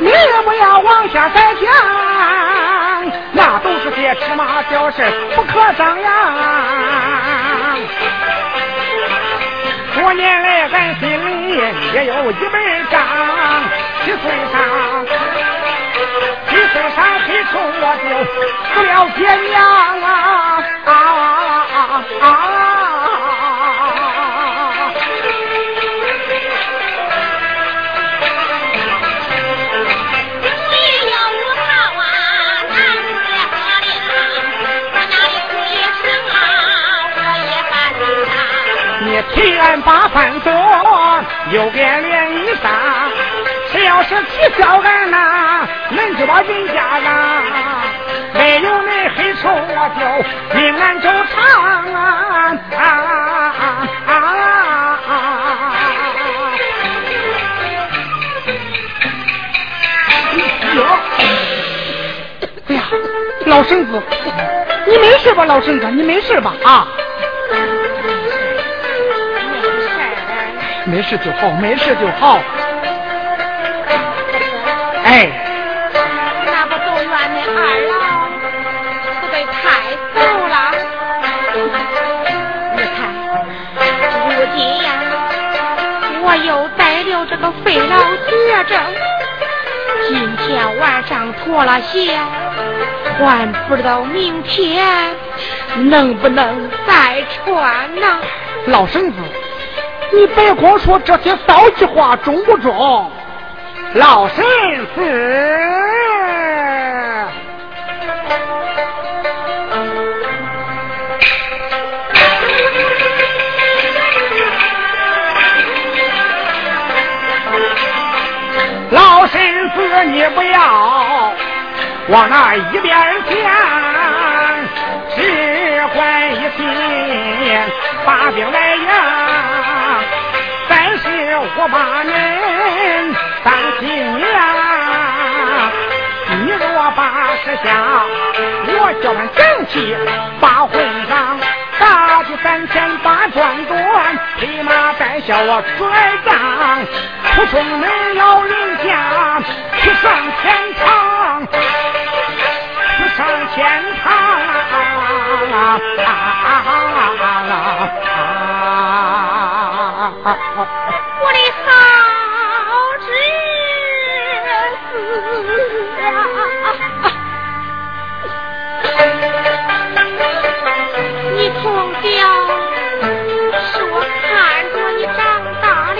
你也不要往下再讲，那都是些芝麻小事，不可张扬。多年来，俺心里也有一本账，七岁上，七岁上提出我就死了爹娘啊啊啊啊！提案把饭做，又给连衣裳。谁要是取笑俺呐，恁就把人家让。没有那黑手，我就命俺周长啊！啊啊啊！哟，哎呀，老婶子，你没事吧？老婶子，你没事吧？啊？没事就好，没事就好。哎，那不都怨那二老死得太早了？你看，如今呀，我又得了这个肺痨绝症，今天晚上脱了鞋，还不知道明天能不能再穿呢。老婶子。你别光说这些骚气话，中不中？老身子，老身子，你不要往那一边儿想，只管一心把病来呀。我把您当亲娘，你若把事下，我叫俺整起把婚丧，打去三千八转断，立马带下我拽账，出送恁老人家去上天堂，去上天堂啊啊啊啊！我的好侄子啊！你从小是我看着你长大的，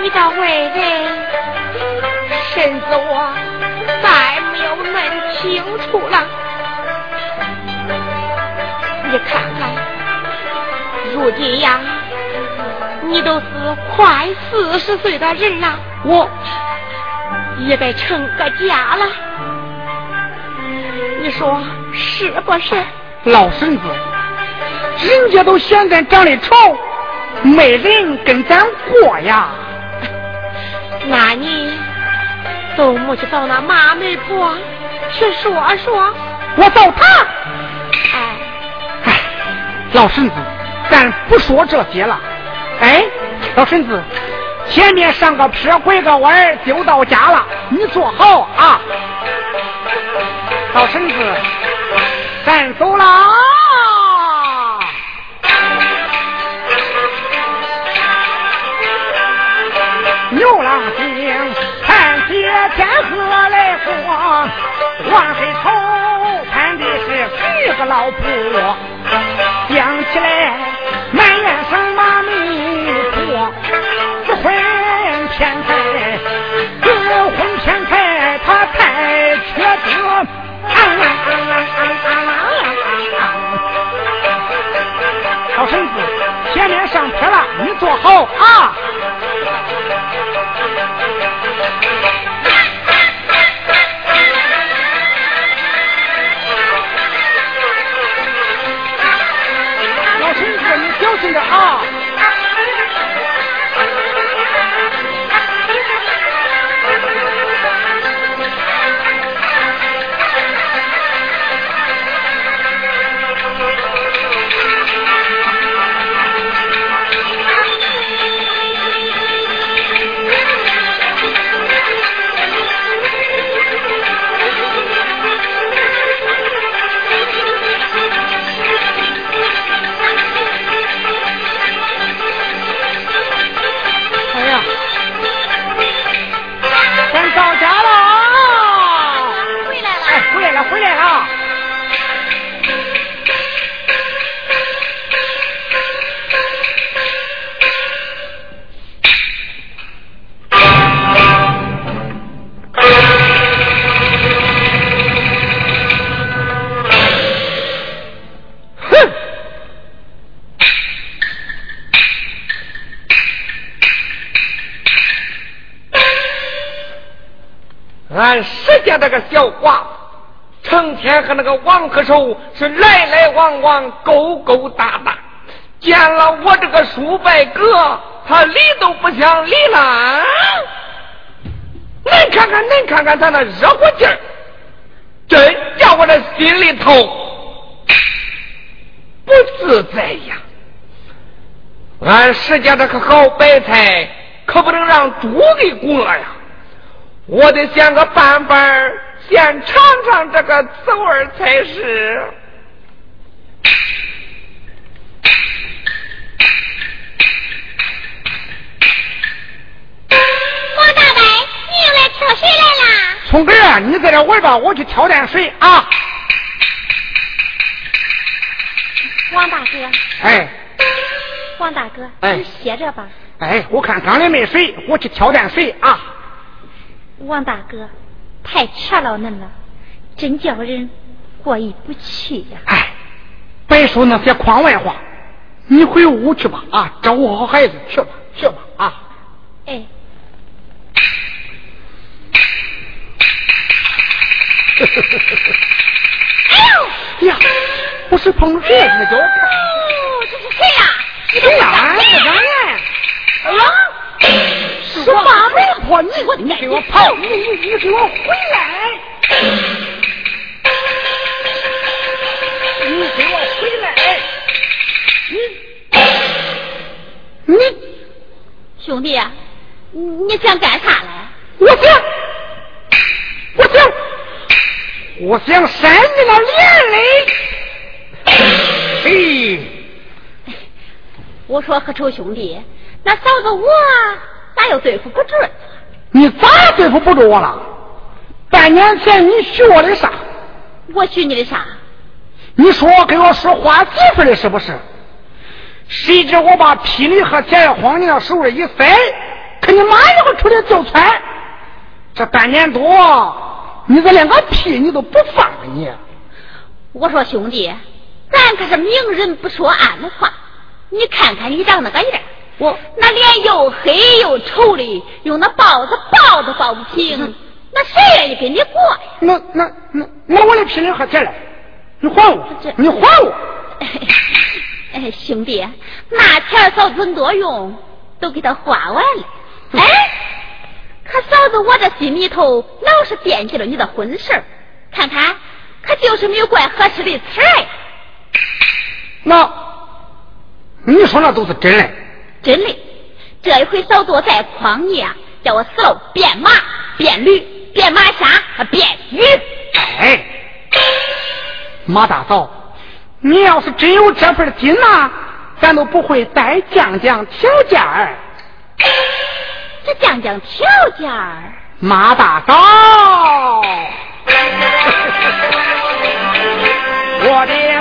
你的为人身子我再没有弄清楚了。你看看，如今呀。你都是快四十岁的人了，我也该成个家了。你说是不是？老婶子，人家都嫌咱长得丑，没人跟咱过呀。那你都没去找那马媒婆去说说？我找他。哎，哎，老婶子，咱不说这些了。老婶子，前面上个坡，拐个弯就到家了。你坐好啊，老婶子，咱走啦。牛郎星，看见天河来过，往黑头看的是几个老婆，想起来满眼生上车了，你坐好啊。家这个小寡，成天和那个王克寿是来来往往，勾勾搭搭，见了我这个叔伯哥，他理都不想理了。恁看看，恁看看他那热乎劲儿，真叫我这心里头不自在呀！俺石家这个好白菜，可不能让猪给拱了呀！我得想个办法，先尝尝这个滋味才是。王大伯，你又来挑水来啦？聪哥，你在这玩吧，我去挑点水啊。王大哥，哎王大哥，哎你歇着吧。哎，我看缸里没水，我去挑点水啊。王大哥，太吃了恁了，真叫人过意不去呀、哎，别说那些框外话，你回屋去吧啊，照顾好孩子去吧去吧啊。哎，哎呦，呀，不是碰着谁那叫哦，这是谁呀、你谁呀？哎不长眼。哎呀，是八媒婆，你我你给我跑，你你你给我回来！你给我回来！你你兄弟，你你想干啥来？我想，我想，我想扇你那脸嘞！嘿，我说何愁兄弟，那嫂子我咋又对付不住？你咋对付不住我了？半年前你许我的啥？我许你的啥？你说给我说花媳妇的是不是？谁知我把霹雳和钱往你那手里一塞，可你妈一会出来就窜。这半年多，你这连个屁你都不放了你！我说兄弟，咱可是明人不说暗话。你看看你长那个样，我那脸又黑又丑的，用那包子包都包不平，那谁愿意跟你过呀？那那那那我的霹雳和钱嘞？你还我！你还我！哎，兄弟，那钱嫂子多用，都给他花完了。哎，可嫂子我这心里头老是惦记着你的婚事儿看看，可就是没有怪合适的词儿。那你说那都是真的？真的，这一回嫂子我再诓你啊，叫我死了变马、变驴、变马虾、变鱼。哎，马大嫂，你要是真有这份劲呐，咱都不会再降降条件儿。这降降条件儿，马大嫂，我的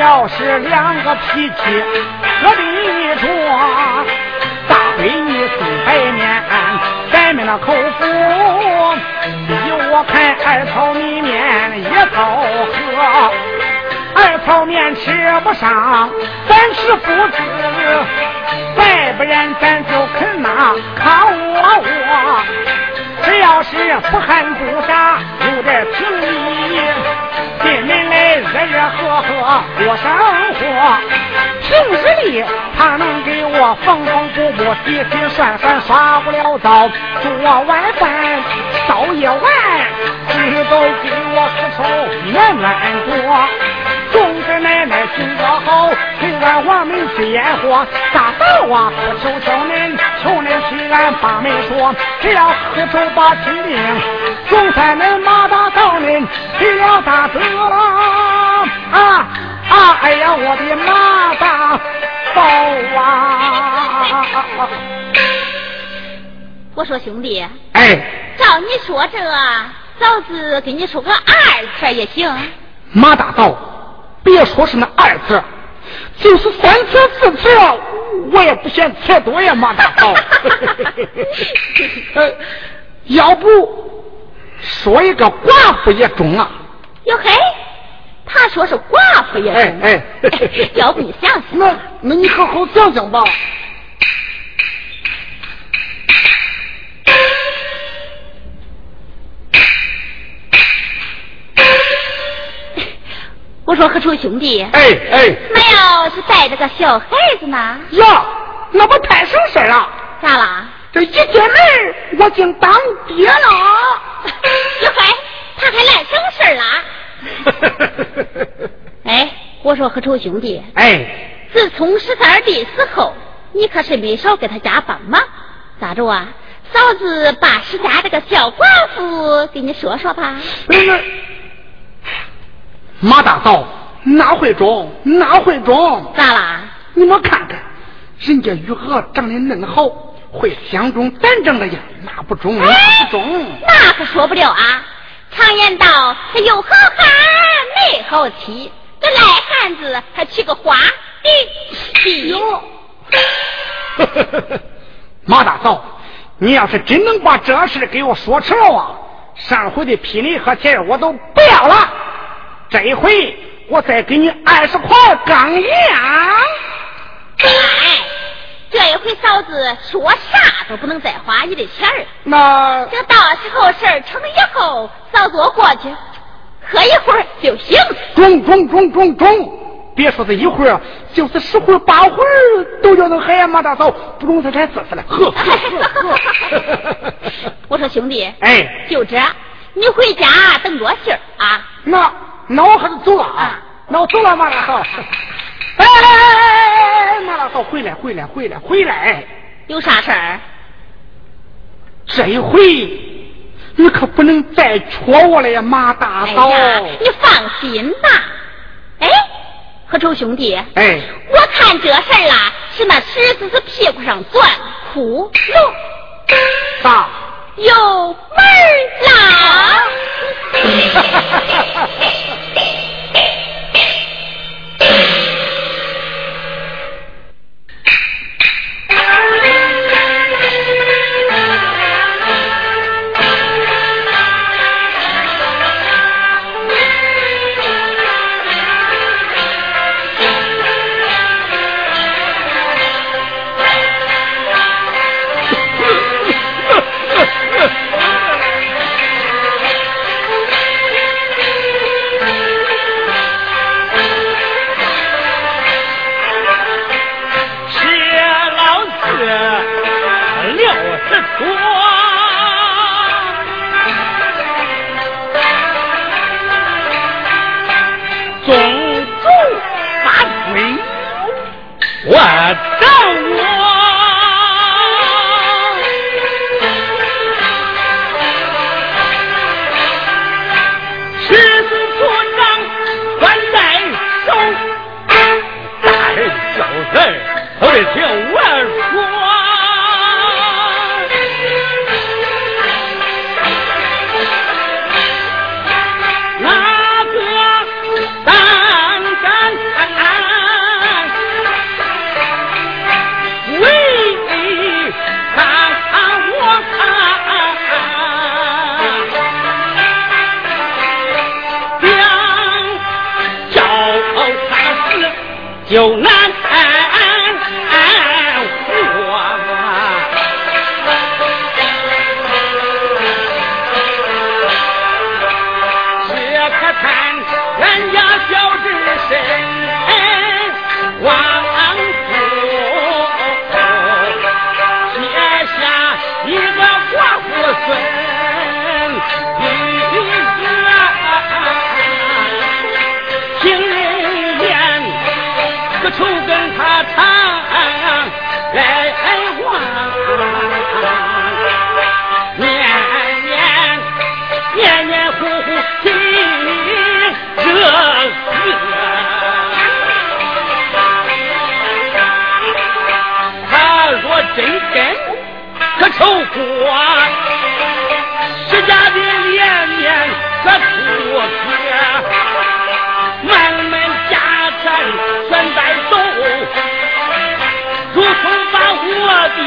要是两个脾气合的着，大闺女送白面，咱们那口福，依我看二草米面一凑合。二泡面吃不上，咱吃不子，再不然咱就啃那炕窝窝。只要是不寒不杀，有点情义，进门来热热和和过生活。平日里他能给我缝缝补补、洗洗涮涮、刷不了灶，做晚饭、烧一碗，知道给我可愁暖暖多。总之奶奶性格好，俺王门吃烟火。大道啊，我求求您，求您替俺把门说，只要喝酒把亲定，总算恁马大道您提了大责啊啊！哎呀，我的马大嫂啊！我说兄弟，哎，照你说这，老子给你说个二字也行。马大道，别说是那二次，就是三次四次，我也不嫌次多呀，马大嫂。呃，要不说一个寡妇也中啊？哟嘿，他说是寡妇也中。哎哎，要不你想想？那那你好好想想吧。我说何愁兄弟，哎哎，没有是带着个小孩子呢？呀，那不太省事了。咋啦？这一进门，我竟当爹了。哟嘿，他还来省事啦？哎，我说何愁兄弟，哎，自从十三弟死后，你可是没少给他家帮忙。咋着啊？嫂子把石家这个小寡妇给你说说吧。那个马大嫂哪会中？哪会中？咋啦？你们看看，人家玉娥长得恁好，会相中咱正的呀，那不中，那不中。那可说不了啊！常言道，他有好汉没好妻，这赖汉子还娶个花的妻。哟，马大嫂，你要是真能把这事给我说成了啊，上回的聘礼和钱我都不要了。这一回我再给你二十块钢银。哎，这一回嫂子说啥都不能再花你的钱儿。那等到时候事儿成以后，嫂子我过去喝一会儿就行。中中中中中！别说这一会儿，就是十会儿八会儿都叫那海呀，马大嫂，不中再再试试来，喝喝喝喝。我说兄弟，哎，就这，你回家等着信儿啊。那那我还是走了啊，那我走了，马大嫂。哎哎哎哎，马大嫂回来回来回来回来！有啥事儿？这一回你可不能再戳我了呀，马大嫂。哎呀，你放心吧。哎，何愁兄弟，哎，我看这事儿啦，是那狮子是屁股上钻窟窿，啥？有门儿啦。都得听我说。那个当干为看我想叫他死就难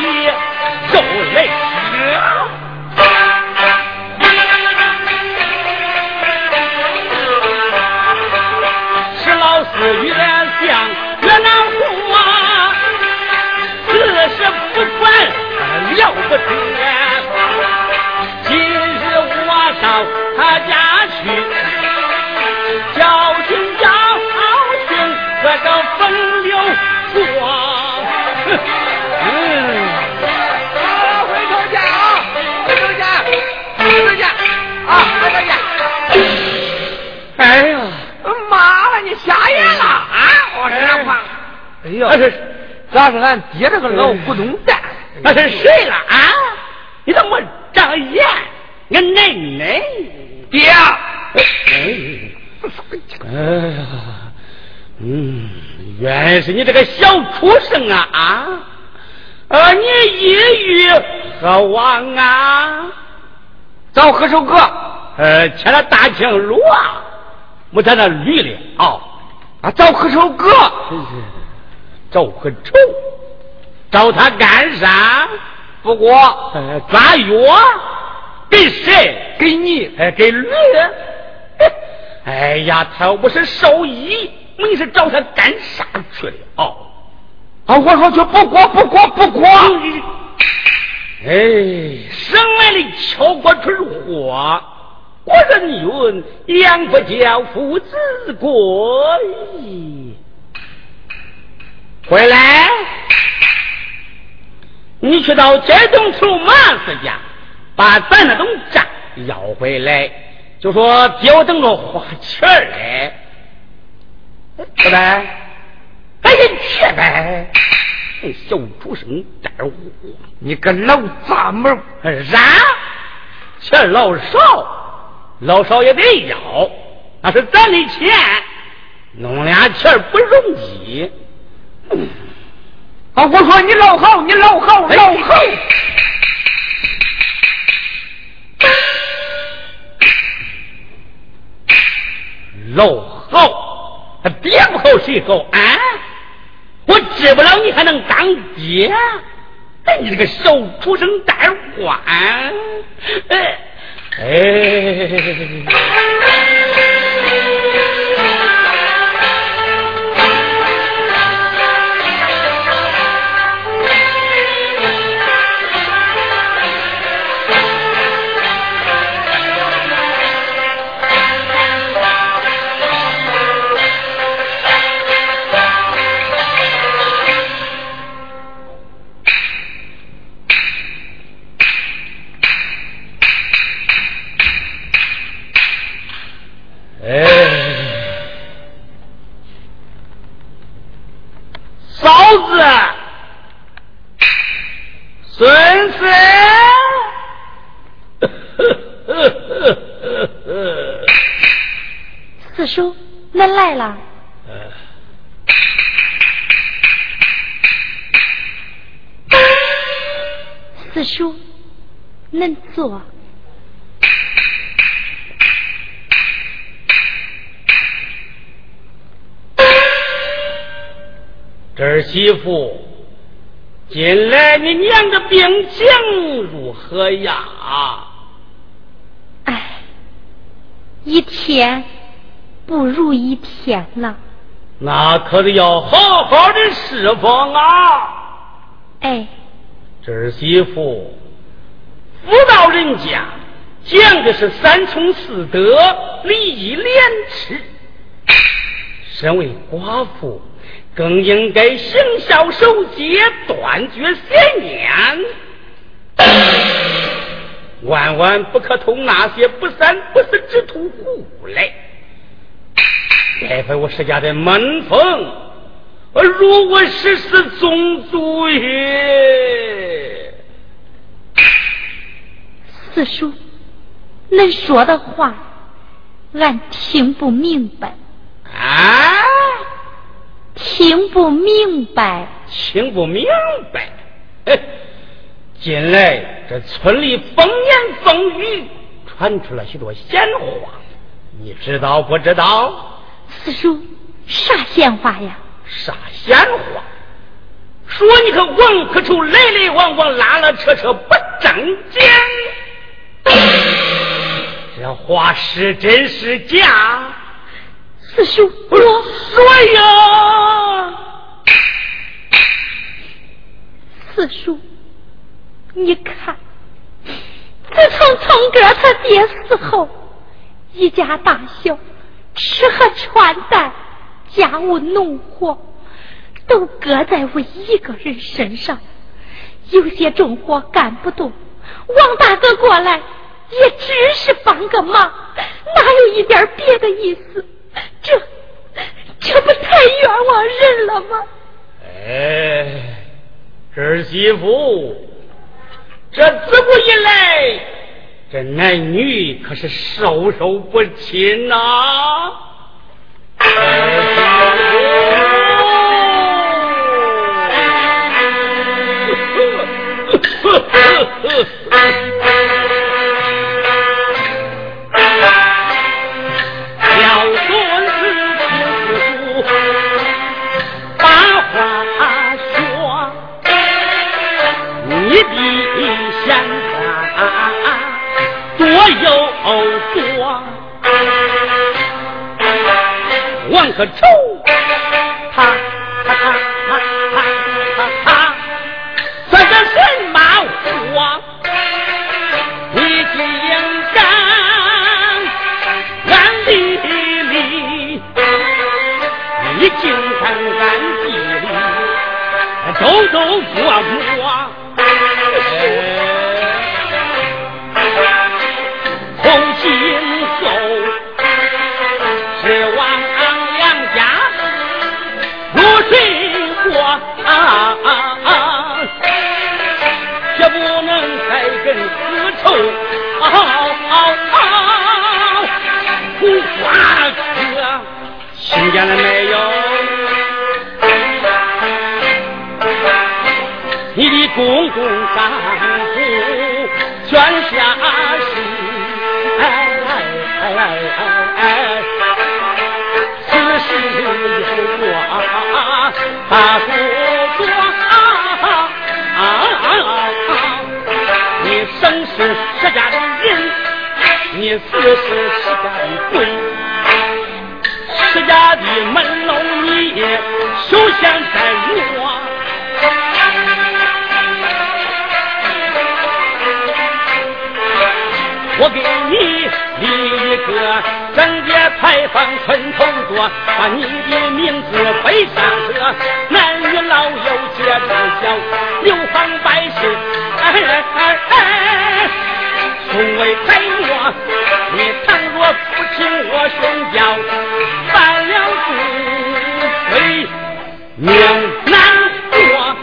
一受累那是那是俺爹这个老古董蛋？那是谁了啊？你怎么长眼？俺奶奶，爹，哎呀，嗯，原来是你这个小畜生啊啊！啊，你一语何往啊？找何首歌？呃，牵了大青路啊，没在那绿的啊。啊，找何首歌？找很臭，找他干啥？不过呃，抓药给谁？给你，哎，给驴。哎呀，他又不是兽医，你是找他干啥去了？哦，啊，我说去不过不过不过。哎，生来的敲锅春货，国人云：养不教，父子过。回来，你去到街东处马四家，把咱那栋账要回来，就说爹我等着花钱嘞，是呗？赶紧去呗！小畜生蛋儿，你个老杂毛！啥？钱老少，老少也得要，那是咱的钱，弄俩钱不容易。啊！我说你老好，你老好，哎老好。老好，爹不好谁好啊？我治不了你还能当爹？哎，你这个小畜生蛋儿花！哎哎。哎，嫂子，孙子，四叔，恁来了。四叔，恁坐。媳妇，近来你娘的病情如何呀？哎，一天不如一天了。那可得要好好的侍奉啊！哎，这儿媳妇，妇道人家讲的是三从四德、礼义廉耻。身为寡妇，更应该行孝守节，断绝邪念，万万不可同那些不三不四之徒胡来，败坏我石家的门风，如我十四宗族也。四叔，恁说的话，俺听不明白，啊，听不明白。听不明白。哎，近来这村里风言风语，传出了许多闲话，你知道不知道？四叔，啥闲话呀？啥闲话？说你个王克愁来来往往，拉拉扯扯不正经。这话是真是假？四叔，我说呀，四叔，你看，自从聪哥他爹死后，一家大小吃喝穿戴、家务农活，都搁在我一个人身上。有些重活干不动，王大哥过来也只是帮个忙，哪有一点别的意思？这这不太冤枉人了吗？哎，儿媳妇，这自古以来，这男女可是授受不亲呐。可愁，他他他他他他算个什么话？你竟敢暗地里，你竟敢暗地里偷偷摸摸。听见了没有？你的公公丈夫全下世，哎哎哎哎哎！此事有我他不说，你生是石家的人，你死是石家的鬼。自家的门楼你也休想再我。我给你立一个贞节牌坊村头坐，把你的名字背上。这，男女老幼皆知晓，流芳百世。从未改过，你倘若不听我宣教。命难过。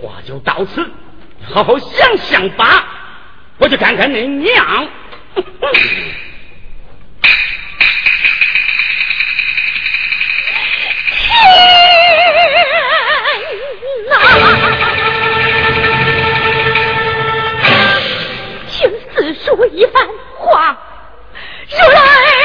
话就到此，好好想想吧。我去看看你娘。说一番话，如来。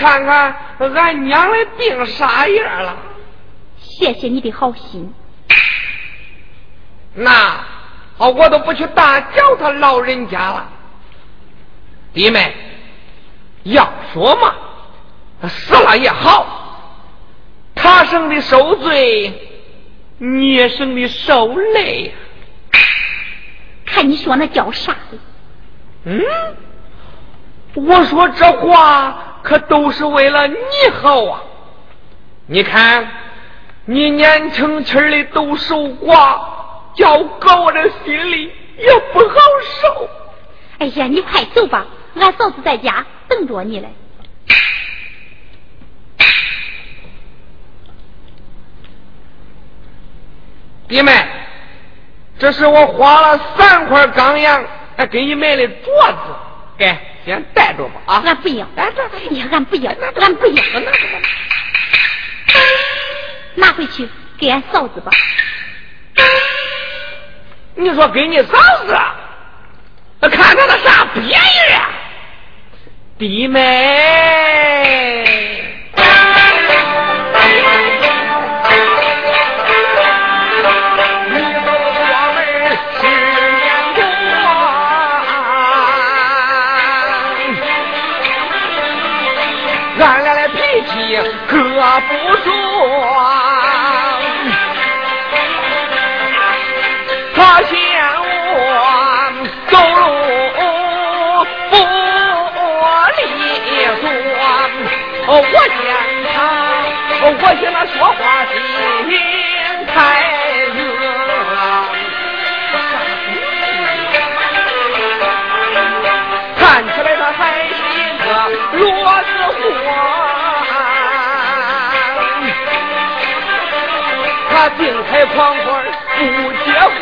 看看俺娘的病啥样了。谢谢你的好心。那，我都不去打搅他老人家了。弟妹，要说嘛，死了也好，他生的受罪。你也生的受累，看你说那叫啥嗯，我说这话可都是为了你好啊！你看，你年轻轻的都守寡，叫我这心里也不好受。哎呀，你快走吧，俺嫂子在家等着你嘞。弟妹，这是我花了三块钢洋还给你买的镯子，给先带着吧啊！俺不要，哎呀，俺不要，俺不要，拿回去给俺嫂子吧。你说给你嫂子，看他那啥别人啊，弟妹。可不说，他嫌我走路不利索，我嫌他，我嫌他说话他定财狂欢不结婚，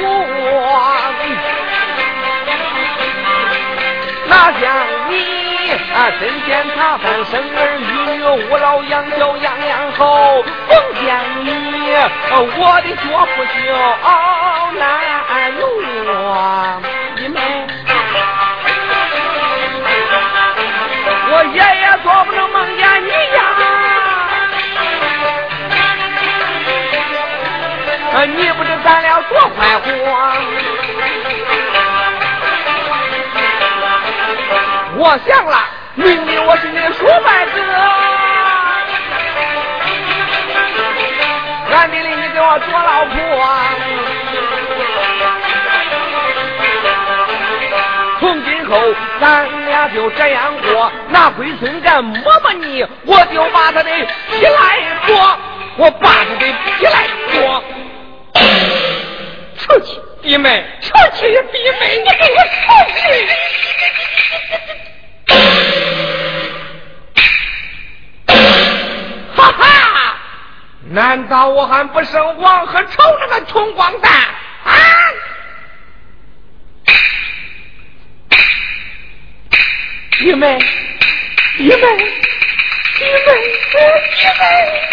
哪像你啊？真见他饭生儿育女，无老养小，样样好。逢见你，我的脚步就难挪。你们，我爷爷你不知咱俩多快活，我想了，明明我是你的叔伯子，俺命令你给我做老婆，从今后咱俩就这样过，拿龟孙干摸摸你，我就把他的皮来剥，我把他的皮来剥。弟妹！出去，弟妹！你给我出去！哈哈！难道我还不胜王和仇那个穷光蛋啊？弟妹，弟妹，弟妹，弟妹！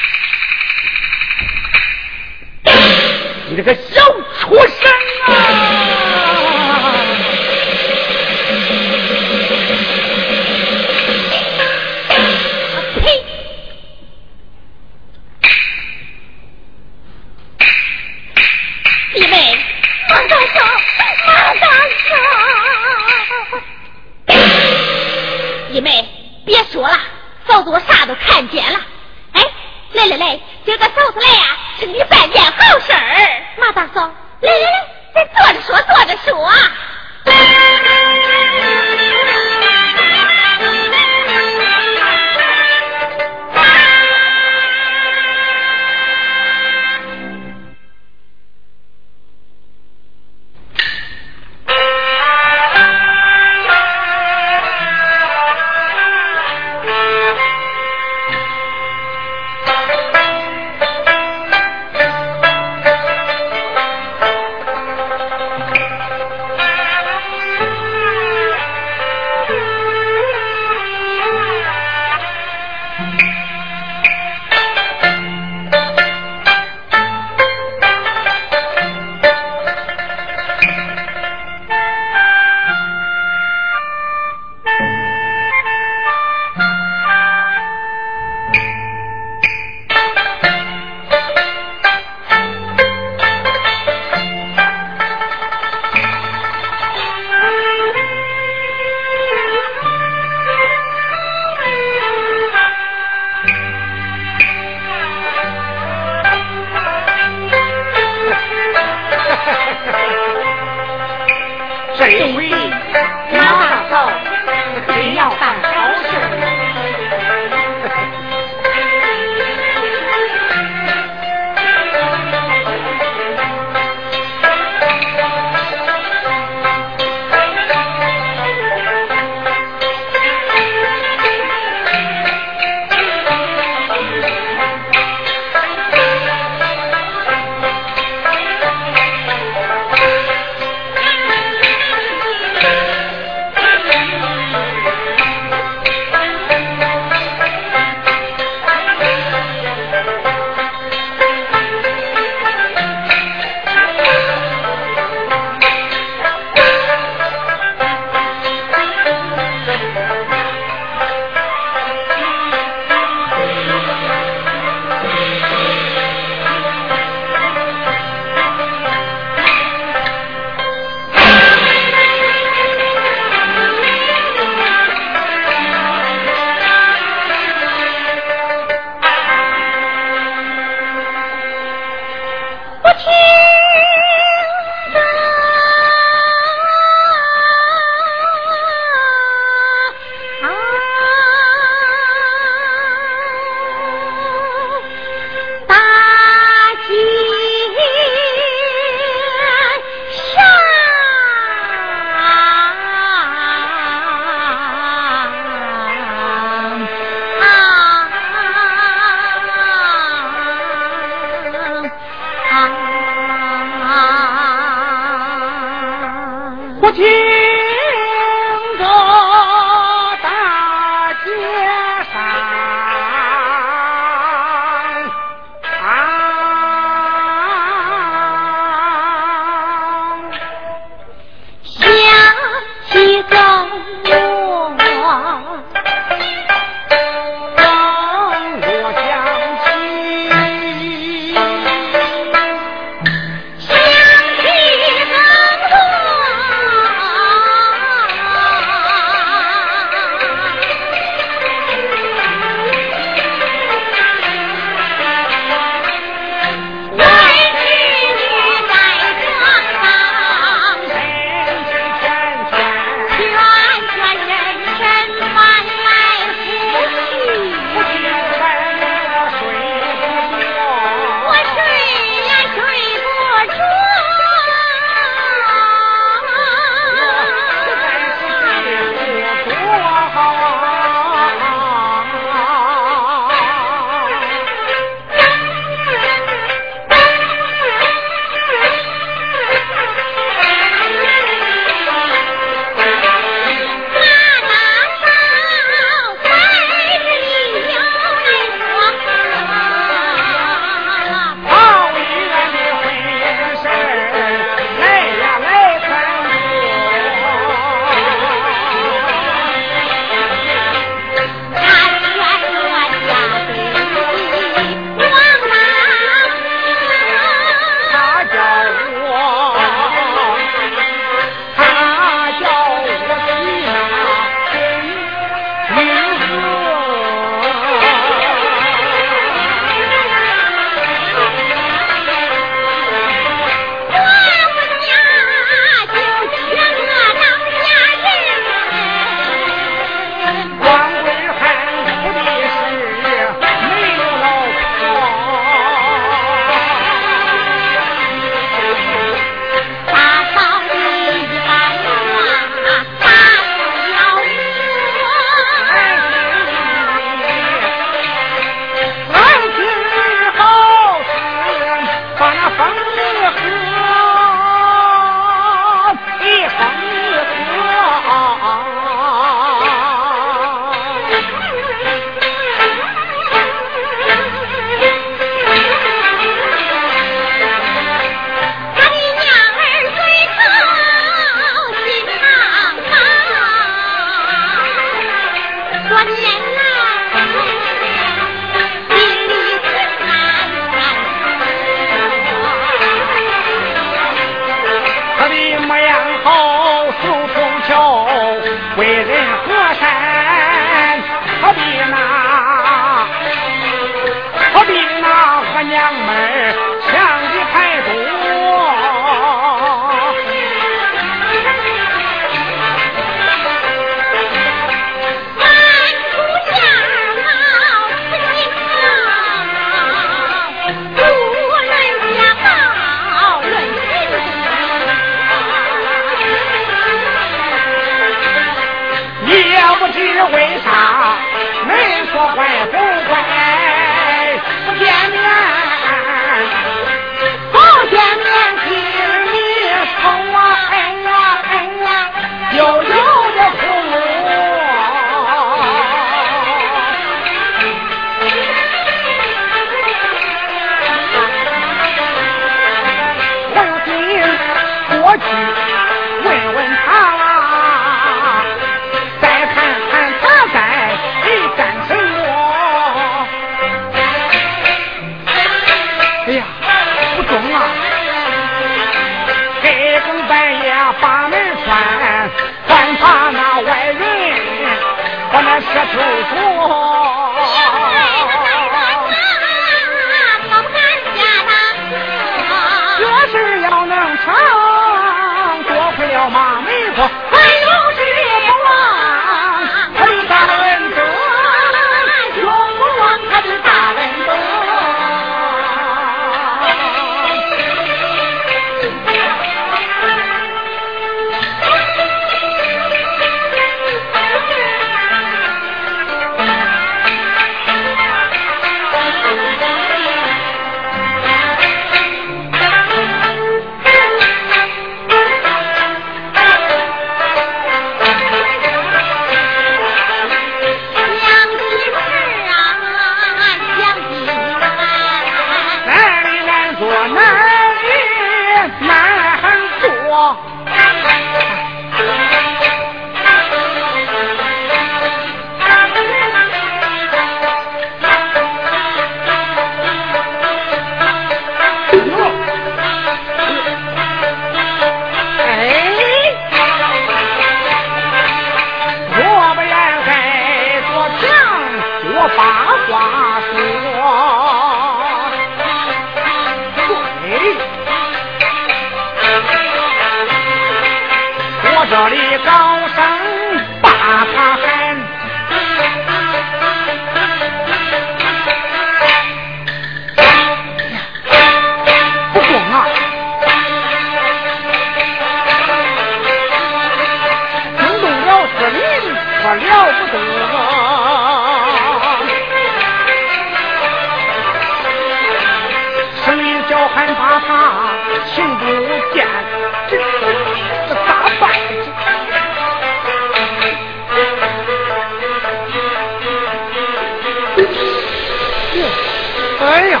哎呀，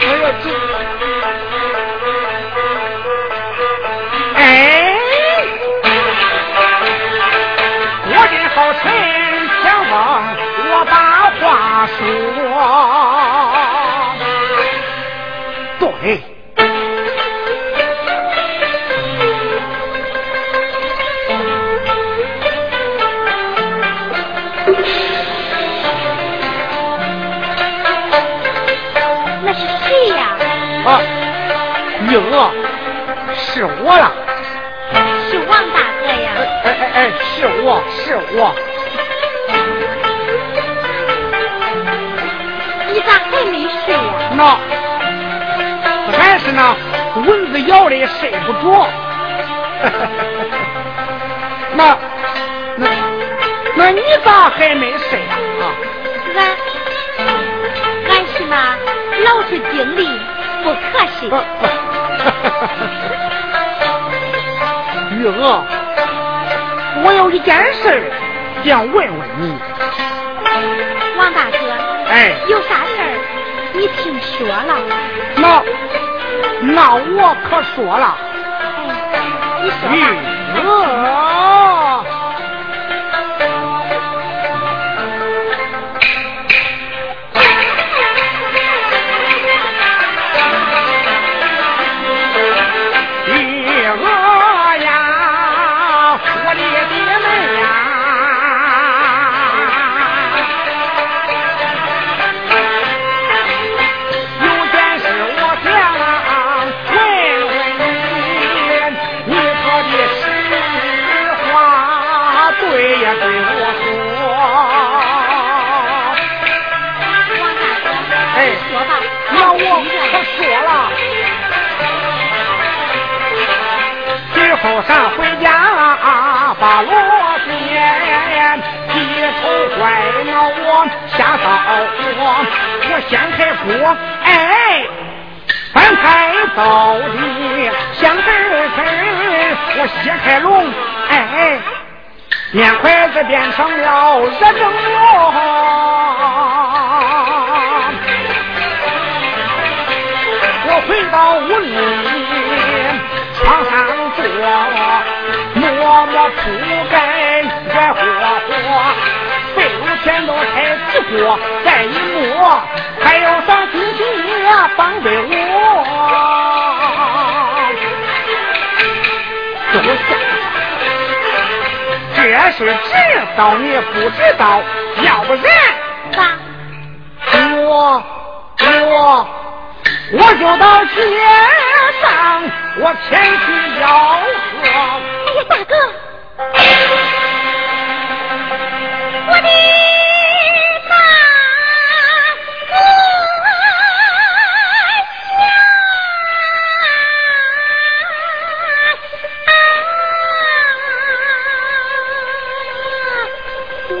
哎呀，这，哎，国君好臣相望，我把话说。是我，是我了，是王大哥呀。哎哎哎，是我是我。你咋还没睡呀？那。还是那蚊子咬的，睡不着。那。那你咋还没睡呀？啊。俺。俺是那，老是精力不可。玉娥，我有一件事想问问你。王大哥，哎，有啥事儿？你听说了？那那我可说了。哎，你说。玉娥。不上回家把罗丝低头冲坏了我下灶火我掀开锅哎翻开灶底香喷喷我掀开笼哎面筷子变成了热蒸馍我回到屋里床上我默默铺盖，雪火霍，队伍全都开始过，再一摸还有啥惊帮也放给我。这是知道你不知道，要不然我我我就到西安。让我前去吆喝哎呀大哥。我的大哥呀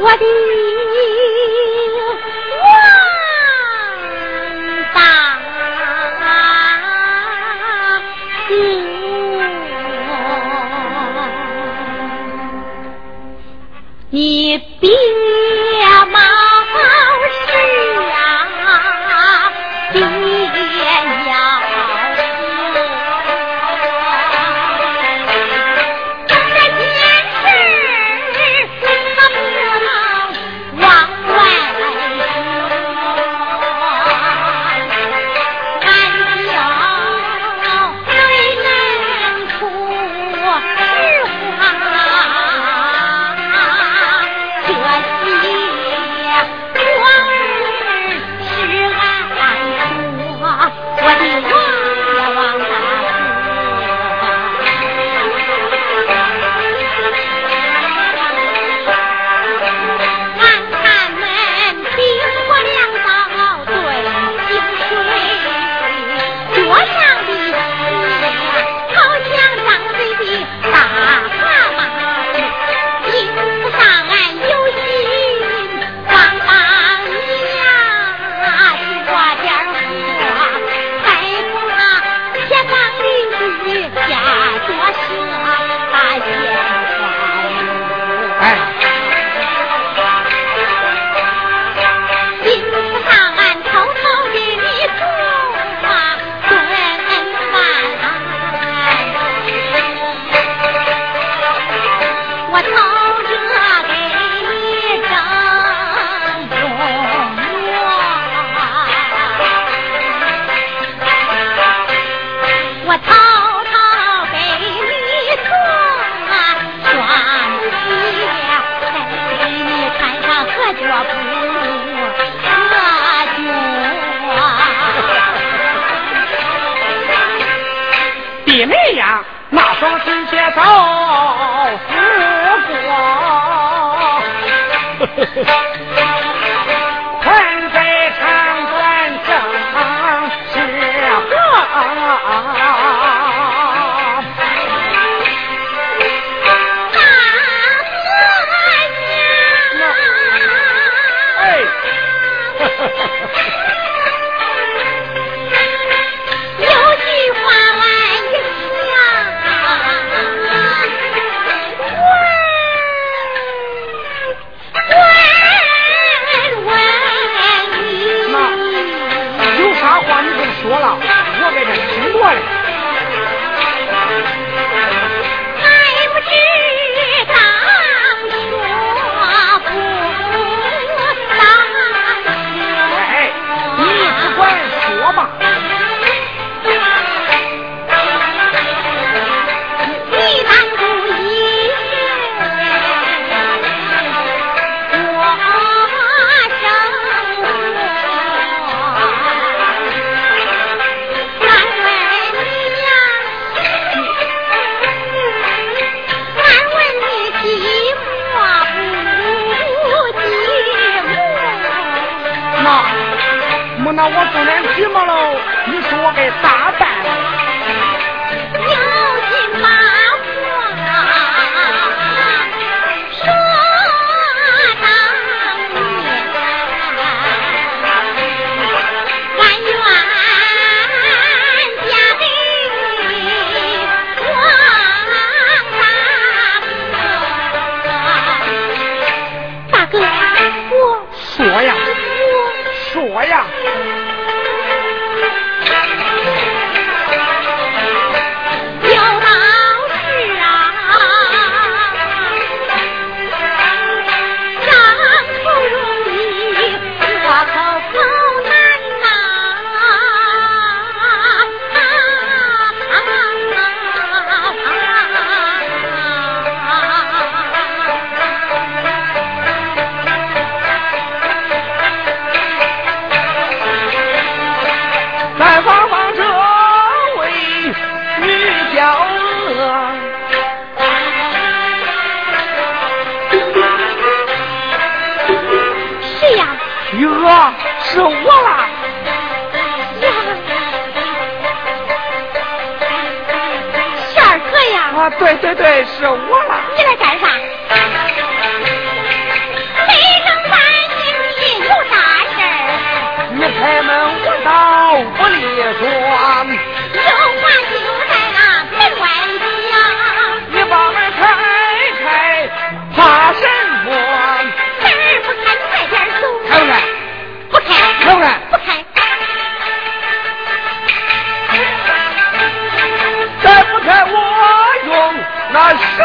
我的 pinta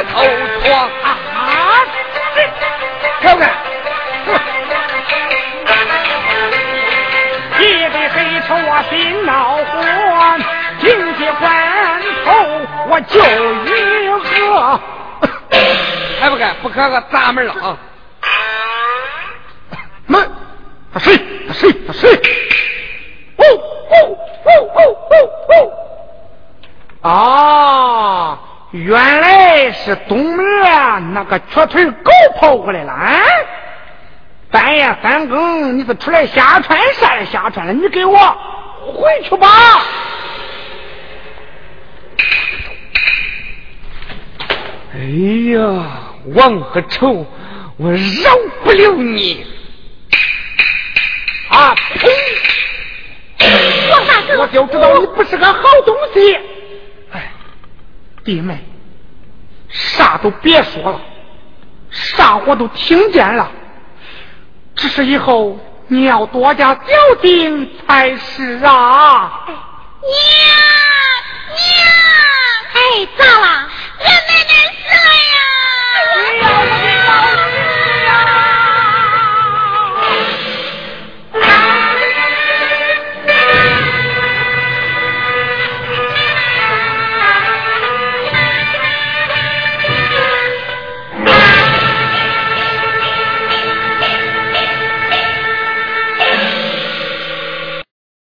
头撞啊！开不开？一对黑车我心恼火，紧急关头我就一个。开不开？不开个砸门了啊！门，他谁？他谁？他谁？哦哦哦哦哦哦！啊，原来是东门啊那个瘸腿狗跑过来了啊！半夜三更，你是出来瞎穿啥来瞎穿了？你给我回去吧！哎呀，王和臭，我饶不了你！啊呸！王大哥，我就知道你不是个好东西。弟妹啥都别说了啥我都听见了只是以后你要多加小心才是啊娘娘哎咋了？我妹妹死了呀。